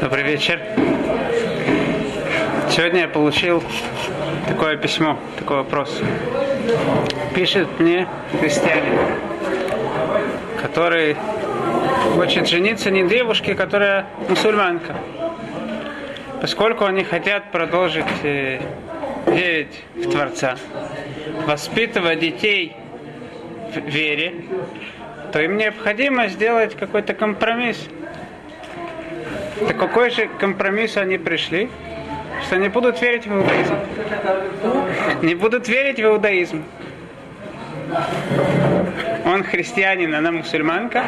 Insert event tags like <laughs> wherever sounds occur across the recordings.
Добрый вечер. Сегодня я получил такое письмо, такой вопрос. Пишет мне христианин, который хочет жениться не девушке, которая мусульманка. Поскольку они хотят продолжить э, верить в Творца, воспитывать детей в вере, то им необходимо сделать какой-то компромисс. Так какой же компромисс они пришли? Что не будут верить в иудаизм. Не будут верить в иудаизм. Он христианин, она мусульманка.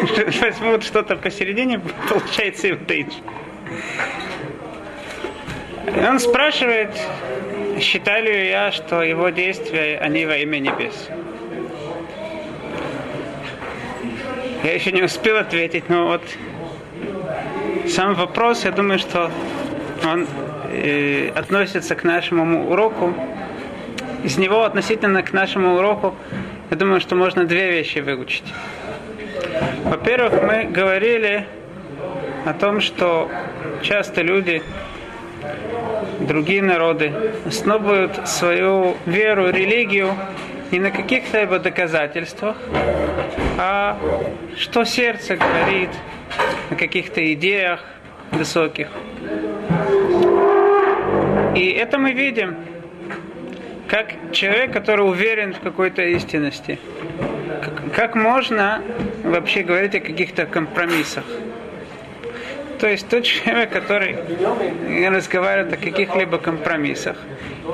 <laughs> Возьмут что-то посередине, <laughs> получается иудаизм. Он спрашивает, считаю ли я, что его действия, они во имя небес. Я еще не успел ответить, но вот сам вопрос, я думаю, что он э, относится к нашему уроку. Из него относительно к нашему уроку, я думаю, что можно две вещи выучить. Во-первых, мы говорили о том, что часто люди, другие народы, основывают свою веру, религию не на каких-либо доказательствах, а что сердце говорит, на каких-то идеях высоких. И это мы видим, как человек, который уверен в какой-то истинности. Как, можно вообще говорить о каких-то компромиссах? То есть тот человек, который разговаривает о каких-либо компромиссах,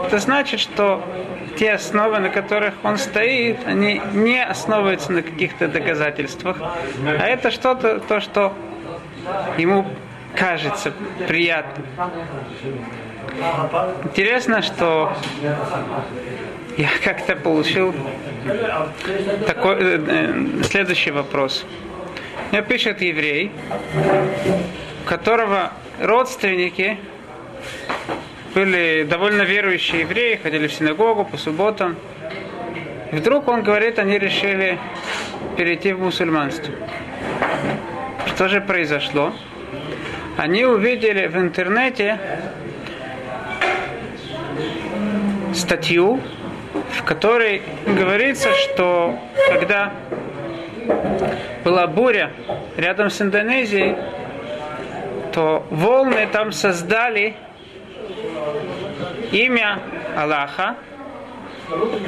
это значит, что те основы, на которых он стоит, они не основываются на каких-то доказательствах, а это что-то, то, что ему кажется приятным. Интересно, что я как-то получил такой, э, э, следующий вопрос. Мне пишет еврей, которого родственники были довольно верующие евреи, ходили в синагогу по субботам. И вдруг он говорит, они решили перейти в мусульманство. Что же произошло? Они увидели в интернете статью, в которой говорится, что когда была буря рядом с Индонезией, то волны там создали имя Аллаха.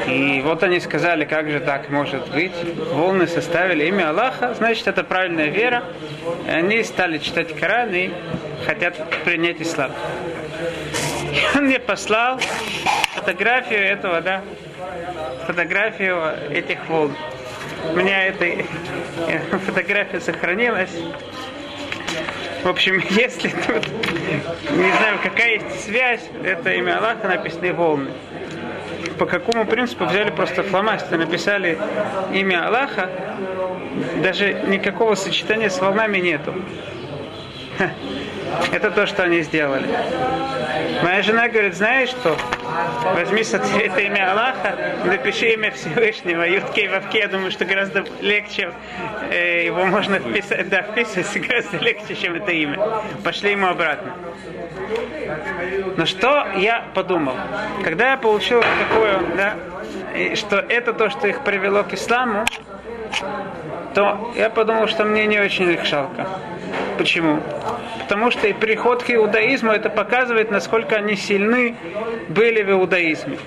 И вот они сказали, как же так может быть. Волны составили имя Аллаха, значит это правильная вера. И они стали читать Коран и хотят принять ислам. И он мне послал фотографию этого, да, фотографию этих волн. У меня эта <laughs> фотография сохранилась. В общем, <laughs> если тут, не знаю, какая есть связь, это имя Аллаха написаны волны. По какому принципу взяли просто фломастер, написали имя Аллаха, даже никакого сочетания с волнами нету. Это то, что они сделали. Моя жена говорит, знаешь что? Возьми это имя Аллаха, напиши имя Всевышнего, Ютке Вавке. Я думаю, что гораздо легче э, его можно вписать, да, вписывать <laughs> гораздо легче, чем это имя. Пошли ему обратно. Но что я подумал? Когда я получил такое, да, что это то, что их привело к исламу, то я подумал, что мне не очень их жалко. Почему? Потому что и приход к иудаизму это показывает, насколько они сильны были в иудаизме.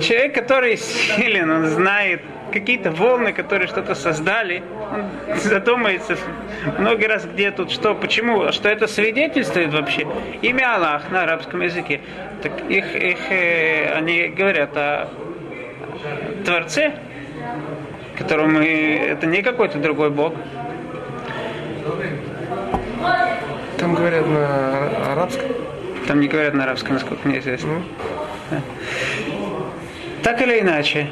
Человек, который силен, он знает какие-то волны, которые что-то создали, он задумается много раз, где тут что, почему, что это свидетельствует вообще. Имя Аллах на арабском языке. Так их, их э, они говорят о Творце, которому это не какой-то другой Бог. Там говорят на арабском? Там не говорят на арабском, насколько мне известно. Mm. Да. Так или иначе,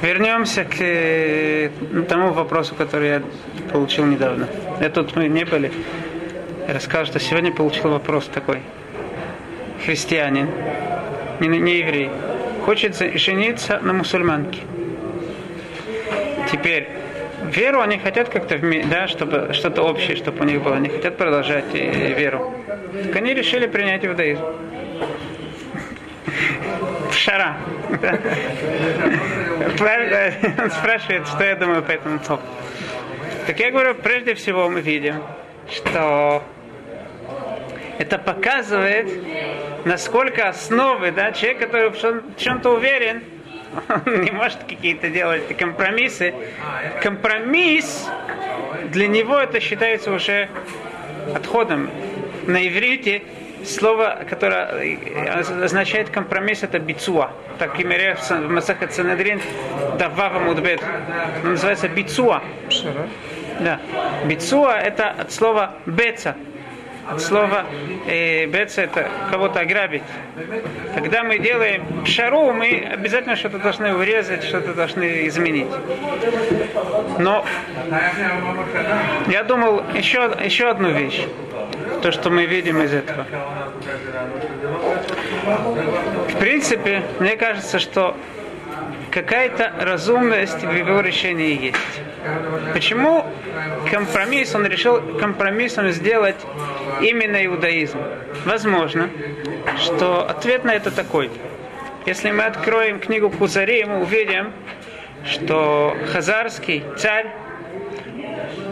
вернемся к э, тому вопросу, который я получил недавно. Я тут мы не были. Я расскажу, что сегодня получил вопрос такой. Христианин, не, не еврей, хочет жениться на мусульманке. Теперь веру они хотят как-то, да, чтобы что-то общее, чтобы у них было. Они хотят продолжать веру. Так они решили принять иудаизм. Шара. Он спрашивает, что я думаю по этому поводу. Так я говорю, прежде всего мы видим, что это показывает, насколько основы, да, человек, который в чем-то уверен, он <laughs> не может какие-то делать компромиссы. Компромисс для него это считается уже отходом. На иврите слово, которое означает компромисс, это бицуа. Так, примере в Масахат Санадрин, Давава Мудбет, называется бицуа. Да. Бицуа это от слова беца, слово э, беца это кого-то ограбить. Когда мы делаем шару, мы обязательно что-то должны урезать, что-то должны изменить. Но я думал еще, еще одну вещь, то, что мы видим из этого. В принципе, мне кажется, что какая-то разумность в его решении есть. Почему компромисс, он решил компромиссом сделать именно иудаизм? Возможно, что ответ на это такой. Если мы откроем книгу Кузари, мы увидим, что хазарский царь,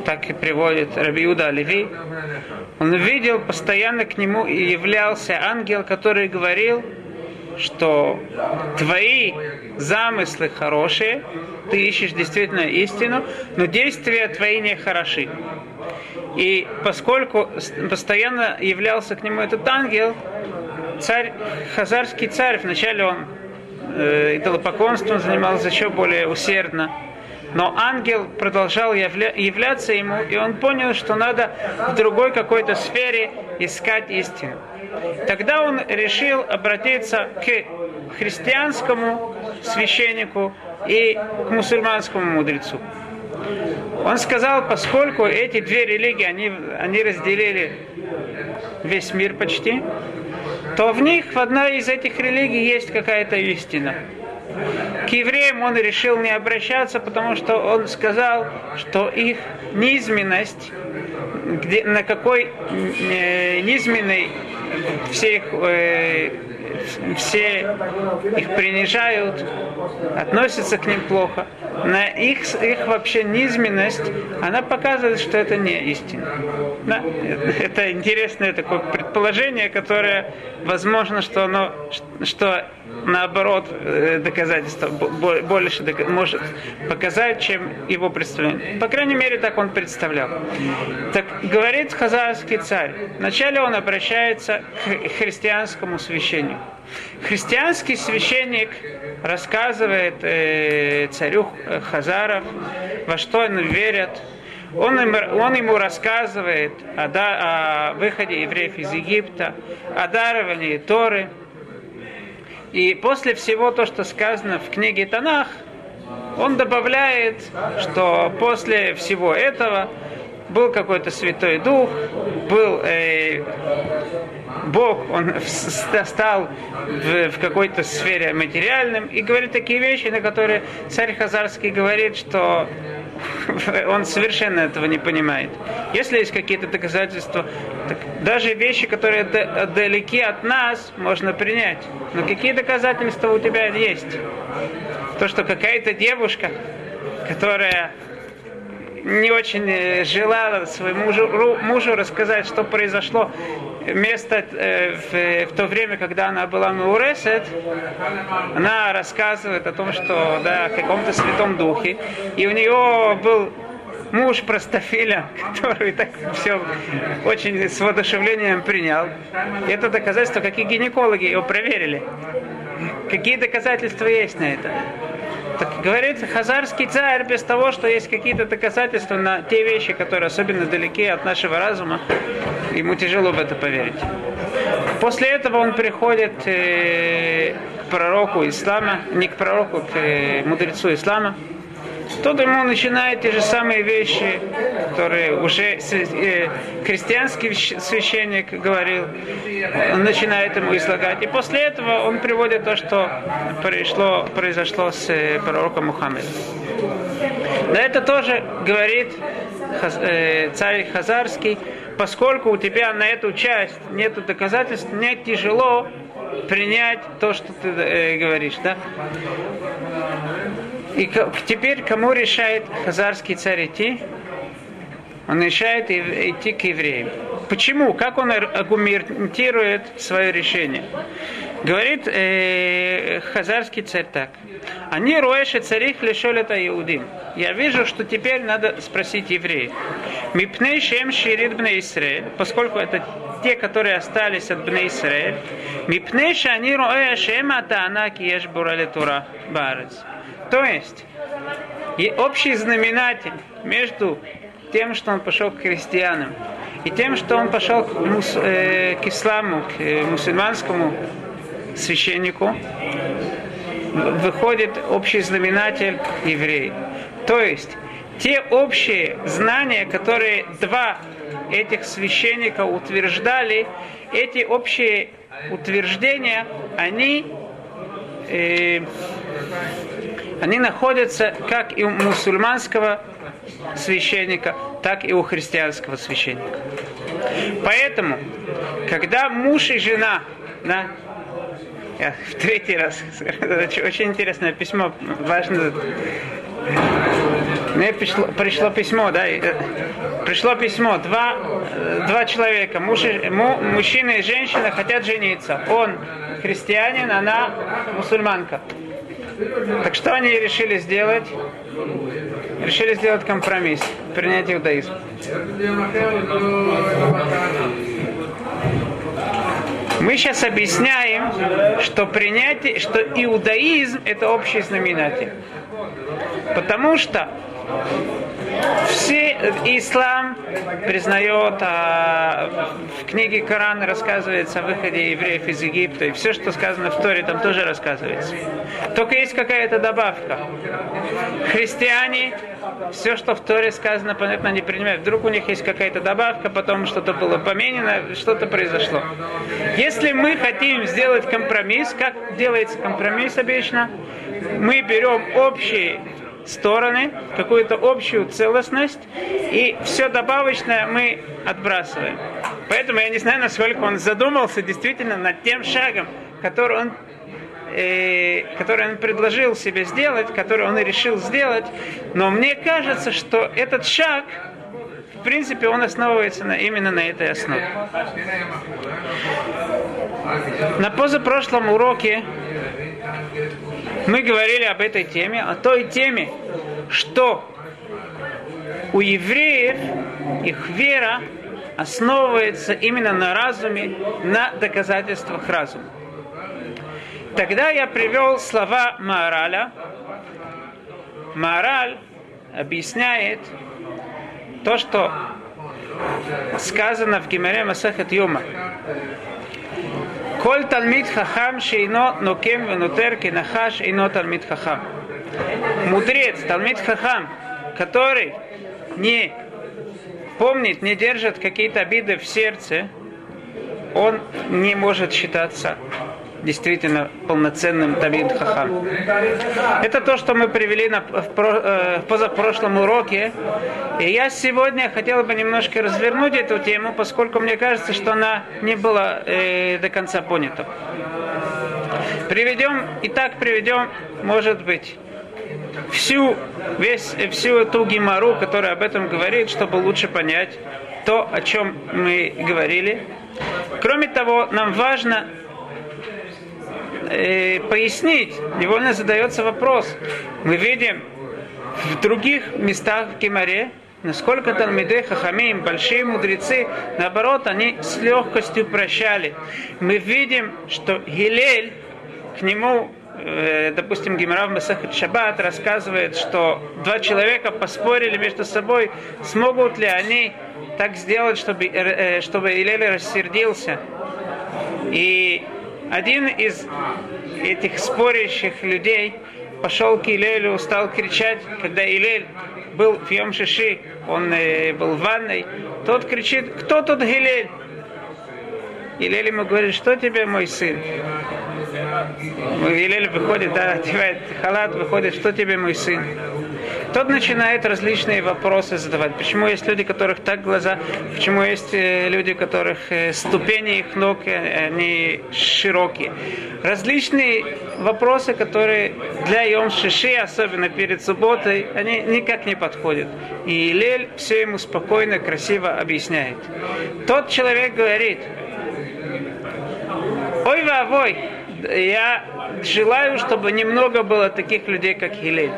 так и приводит Рабиуда Леви, он видел постоянно к нему и являлся ангел, который говорил, что твои замыслы хорошие, ты ищешь действительно истину, но действия твои не хороши. И поскольку постоянно являлся к нему этот ангел, царь, хазарский царь, вначале он э, идолопоклонством занимался еще более усердно, но ангел продолжал явля, являться ему, и он понял, что надо в другой какой-то сфере искать истину. Тогда он решил обратиться к христианскому священнику и к мусульманскому мудрецу. Он сказал, поскольку эти две религии, они, они разделили весь мир почти, то в них, в одной из этих религий есть какая-то истина. К евреям он решил не обращаться, потому что он сказал, что их низменность, где, на какой э, низменной все их, э, все их принижают, относятся к ним плохо. На их, их вообще низменность, она показывает, что это не истина. Да? Это интересное такое предположение, которое возможно, что оно, что наоборот э, доказательство больше может показать, чем его представление. По крайней мере, так он представлял. Так говорит хазарский царь. Вначале он обращается к христианскому священнику. Христианский священник рассказывает э, царю Хазаров, во что они верят. Он, им, он ему рассказывает о, да, о выходе евреев из Египта, о даровании Торы. И после всего то, что сказано в книге Танах, он добавляет, что после всего этого был какой-то Святой Дух, был э, Бог, он стал в, в какой-то сфере материальным и говорит такие вещи, на которые царь Хазарский говорит, что <laughs> он совершенно этого не понимает. Если есть какие-то доказательства, так даже вещи, которые далеки от нас, можно принять. Но какие доказательства у тебя есть? То, что какая-то девушка, которая не очень э, желала своему мужу, мужу рассказать, что произошло место э, в, в то время, когда она была Меуресет, она рассказывает о том, что да, в каком-то святом духе, и у нее был муж простофиля, <laughs> который так все очень с воодушевлением принял. И это доказательство, какие гинекологи его проверили. Какие доказательства есть на это? Так говорится, хазарский царь без того, что есть какие-то доказательства на те вещи, которые особенно далеки от нашего разума, ему тяжело в это поверить. После этого он приходит э, к пророку ислама, не к пророку, к э, мудрецу ислама, тот ему начинает те же самые вещи, которые уже э, христианский священник говорил, он начинает ему излагать. И после этого он приводит то, что произошло, произошло с э, пророком Мухаммедом. Да это тоже говорит э, царь Хазарский, поскольку у тебя на эту часть нет доказательств, мне тяжело принять то, что ты э, говоришь. Да? И теперь кому решает хазарский царь идти? Он решает идти к евреям. Почему? Как он аргументирует свое решение? Говорит э, хазарский царь так. Они роэши царих лишол это иудим. Я вижу, что теперь надо спросить евреев. Мипней шем ширит бне Исраэль, поскольку это те, которые остались от бне Исраэль. Мипней шани роэ шем атана киеш бурали тура барец. То есть, и общий знаменатель между тем, что он пошел к христианам, и тем, что он пошел к, мус, э, к исламу, к э, мусульманскому священнику, выходит общий знаменатель еврей. То есть, те общие знания, которые два этих священника утверждали, эти общие утверждения, они э, они находятся как и у мусульманского священника, так и у христианского священника. Поэтому, когда муж и жена, да, я в третий раз, <laughs> очень интересное письмо, важно, мне пришло, пришло письмо, да, э, пришло письмо, два, два человека, муж, му, мужчина и женщина хотят жениться. Он христианин, она мусульманка. Так что они решили сделать? Решили сделать компромисс, принять иудаизм. Мы сейчас объясняем, что принятие, что иудаизм это общий знаменатель. Потому что все ислам признает, а в книге Коран рассказывается о выходе евреев из Египта, и все, что сказано в Торе, там тоже рассказывается. Только есть какая-то добавка. Христиане, все, что в Торе сказано, понятно, не принимают. Вдруг у них есть какая-то добавка, потом что-то было поменено, что-то произошло. Если мы хотим сделать компромисс, как делается компромисс обычно, мы берем общие стороны, какую-то общую целостность, и все добавочное мы отбрасываем. Поэтому я не знаю, насколько он задумался действительно над тем шагом, который он э, который он предложил себе сделать, который он и решил сделать, но мне кажется, что этот шаг, в принципе, он основывается на, именно на этой основе. На позапрошлом уроке мы говорили об этой теме, о той теме, что у евреев их вера основывается именно на разуме, на доказательствах разума. Тогда я привел слова Маораля. Маораль объясняет то, что сказано в Гимере Масахат Юма. Коль талмит хахам шейно нокем венотер кенахаш ино талмит хахам. Мудрец, талмит хахам, который не помнит, не держит какие-то обиды в сердце, он не может считаться действительно полноценным Талмит Хахам. Это то, что мы привели на, в, э, в позапрошлом уроке. И я сегодня хотел бы немножко развернуть эту тему, поскольку мне кажется, что она не была э, до конца понята. Приведем, и так приведем, может быть, всю, весь, всю эту гемору, которая об этом говорит, чтобы лучше понять то, о чем мы говорили. Кроме того, нам важно э, пояснить, невольно задается вопрос. Мы видим в других местах в Кемаре, насколько Талмидей Хахамим, большие мудрецы, наоборот, они с легкостью прощали. Мы видим, что Гилель, к нему, э, допустим, Гимара в Масахат Шаббат рассказывает, что два человека поспорили между собой, смогут ли они так сделать, чтобы, э, чтобы Гилель рассердился. И один из этих спорящих людей пошел к Илелю, стал кричать, когда Илель был в Йом Шиши, он э, был в ванной, тот кричит, кто тут Гилель? Илель ему говорит, что тебе, мой сын? Илель выходит, да, одевает халат, выходит, что тебе, мой сын? Тот начинает различные вопросы задавать. Почему есть люди, которых так глаза, почему есть э, люди, у которых э, ступени их ног, э, они широкие. Различные вопросы, которые для Йом Шиши, особенно перед субботой, они никак не подходят. И Лель все ему спокойно, красиво объясняет. Тот человек говорит, ой, вовой, я желаю, чтобы немного было таких людей, как Хилель.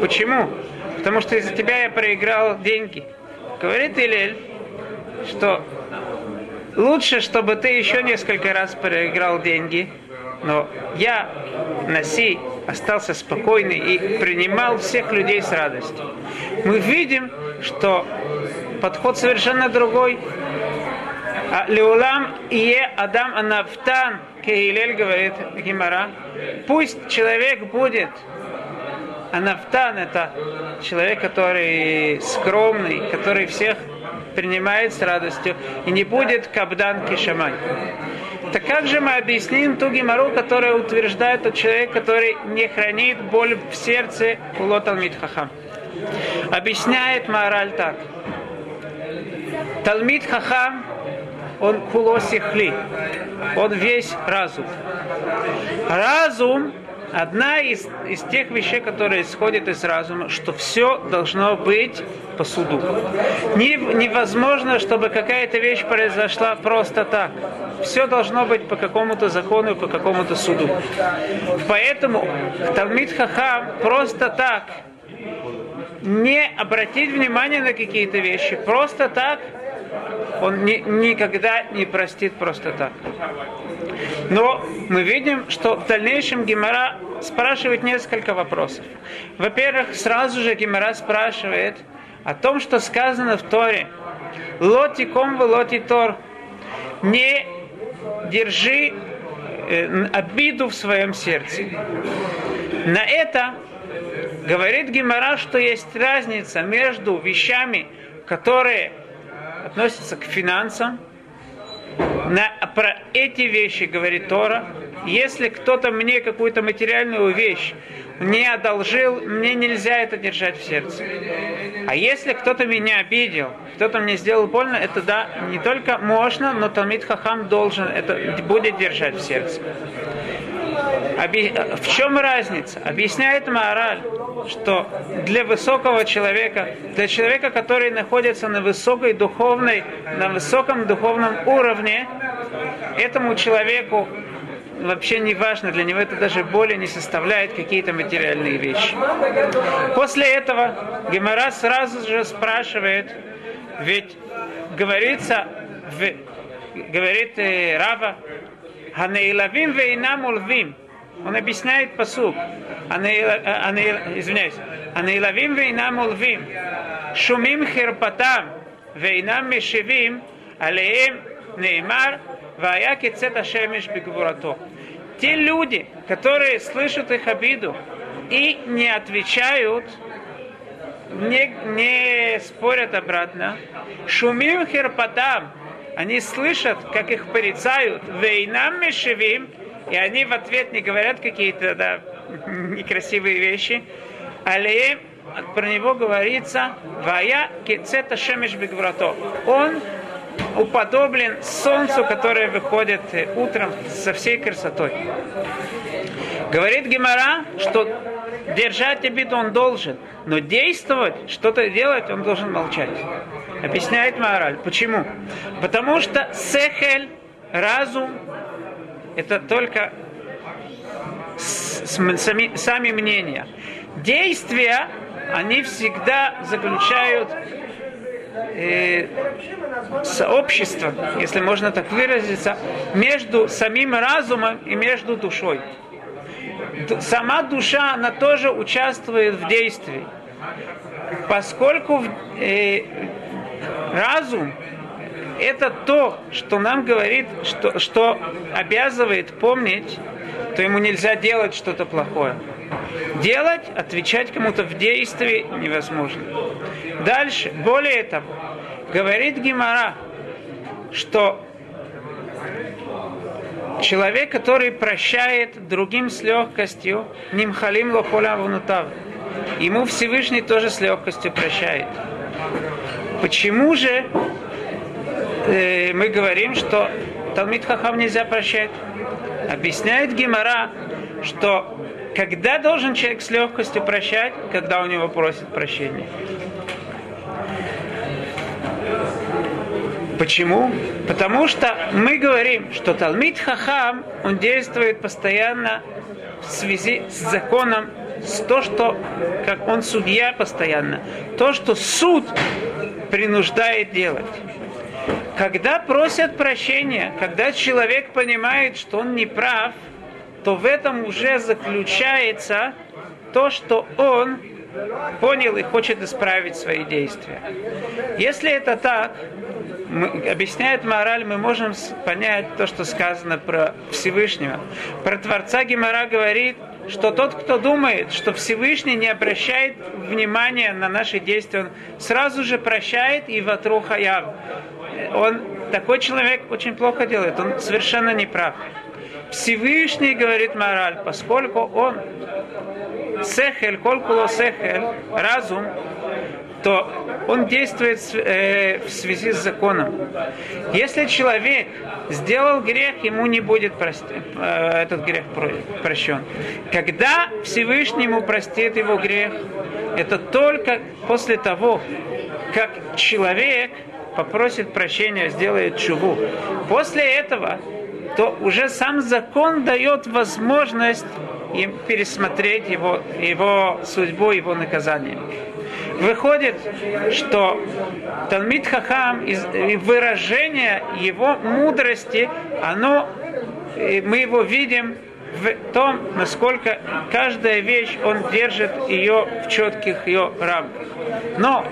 Почему? Потому что из-за тебя я проиграл деньги. Говорит Илель, что лучше, чтобы ты еще несколько раз проиграл деньги, но я, Наси, остался спокойный и принимал всех людей с радостью. Мы видим, что подход совершенно другой. А Леулам Ие Адам Анафтан, Кейлель говорит Гимара, пусть человек будет Анафтан это человек, который скромный, который всех принимает с радостью и не будет кабдан кишамай. Так как же мы объясним ту гемору, которая утверждает тот человек, который не хранит боль в сердце улотал хахам? Объясняет Маораль так. Талмит хахам, он кулосихли, он весь разум. Разум Одна из, из тех вещей, которые исходят из разума, что все должно быть по суду. Не, невозможно, чтобы какая-то вещь произошла просто так. Все должно быть по какому-то закону и по какому-то суду. Поэтому Талмит Хахам просто так не обратить внимание на какие-то вещи, просто так он ни, никогда не простит просто так. Но мы видим, что в дальнейшем Гимара спрашивает несколько вопросов. Во-первых, сразу же Гимара спрашивает о том, что сказано в Торе. Лоти ком лоти тор. Не держи э, обиду в своем сердце. На это говорит Гимара, что есть разница между вещами, которые относятся к финансам, на, про эти вещи говорит Тора. Если кто-то мне какую-то материальную вещь не одолжил, мне нельзя это держать в сердце. А если кто-то меня обидел, кто-то мне сделал больно, это да, не только можно, но Талмит Хахам должен это будет держать в сердце. В чем разница? Объясняет Маораль, что для высокого человека, для человека, который находится на высокой духовной, на высоком духовном уровне, этому человеку вообще не важно, для него это даже боли не составляет какие-то материальные вещи. После этого Гемора сразу же спрашивает, ведь говорится, в, говорит э, Рава, Ханеилавим вейнам улвим. Он объясняет посук. Извиняюсь. Анеилавим вейнам улвим. Шумим херпатам вейнам мешевим. Алеем неймар. Вая кецет ашемиш бигвурато. Те люди, которые слышат их обиду и не отвечают, не, не спорят обратно. Шумим херпатам они слышат, как их порицают, вейнам мешевим, и они в ответ не говорят какие-то да, <laughs> некрасивые вещи, але про него говорится, вая кецета шемеш бигврато. Он уподоблен солнцу, которое выходит утром со всей красотой. Говорит Гемора, что держать обиду он должен, но действовать, что-то делать, он должен молчать. Объясняет мораль. Почему? Потому что сехель, разум, это только сами, сами мнения. Действия, они всегда заключают э, сообщество, если можно так выразиться, между самим разумом и между душой. Сама душа, она тоже участвует в действии. Поскольку э, разум это то, что нам говорит, что, что обязывает помнить, то ему нельзя делать что-то плохое. Делать, отвечать кому-то в действии невозможно. Дальше, более того, говорит Гимара, что человек, который прощает другим с легкостью, нимхалим лохоля внутав, ему Всевышний тоже с легкостью прощает. Почему же э, мы говорим, что Талмит Хахам нельзя прощать? Объясняет Гимара, что когда должен человек с легкостью прощать, когда у него просит прощения. Почему? Потому что мы говорим, что Талмит Хахам, он действует постоянно в связи с законом, с то, что, как он судья постоянно, то, что суд принуждает делать. Когда просят прощения, когда человек понимает, что он не прав, то в этом уже заключается то, что он понял и хочет исправить свои действия. Если это так, мы, объясняет мораль, мы можем понять то, что сказано про Всевышнего. Про Творца Гемора говорит, что тот, кто думает, что Всевышний не обращает внимания на наши действия, он сразу же прощает и ватру хаяв. Он, такой человек очень плохо делает, он совершенно не прав. Всевышний, говорит мораль, поскольку он сехель, колкуло сехель, разум, то он действует э, в связи с законом. Если человек сделал грех, ему не будет прости, э, этот грех прощен. Когда Всевышний ему простит его грех, это только после того, как человек попросит прощения, сделает чуву. После этого то уже сам закон дает возможность им пересмотреть его, его судьбу, его наказание. Выходит, что Талмит Хахам и выражение его мудрости, оно, мы его видим в том, насколько каждая вещь он держит ее в четких ее рамках. Но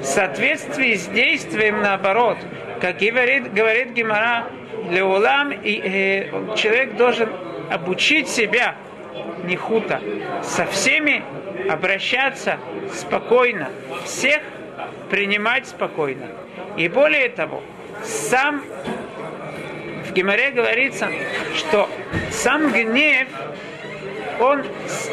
в соответствии с действием наоборот, как говорит, говорит Гимара, Леулам, и, э, человек должен обучить себя нихута, со всеми обращаться спокойно, всех принимать спокойно. И более того, сам Гимаре говорится, что сам гнев он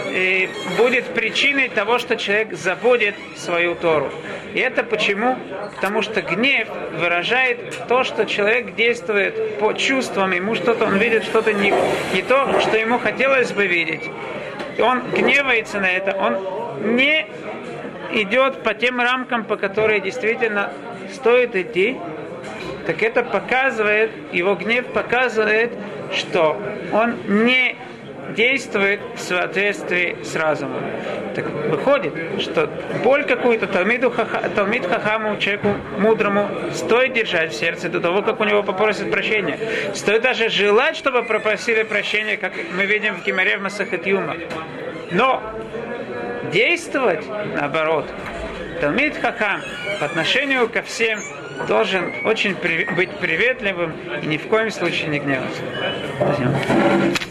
э, будет причиной того, что человек забудет свою Тору. И это почему? Потому что гнев выражает то, что человек действует по чувствам, ему что-то, он видит что-то не, не то, что ему хотелось бы видеть. Он гневается на это, он не идет по тем рамкам, по которым действительно стоит идти, так это показывает, его гнев показывает, что он не действует в соответствии с разумом. Так выходит, что боль какую-то Талмиду хаха, Талмид Хахаму, человеку мудрому, стоит держать в сердце до того, как у него попросят прощения. Стоит даже желать, чтобы попросили прощения, как мы видим в Гимаре в Масахет Юма. Но действовать наоборот. Талмид Хахам по отношению ко всем должен очень при, быть приветливым и ни в коем случае не гневаться. Спасибо.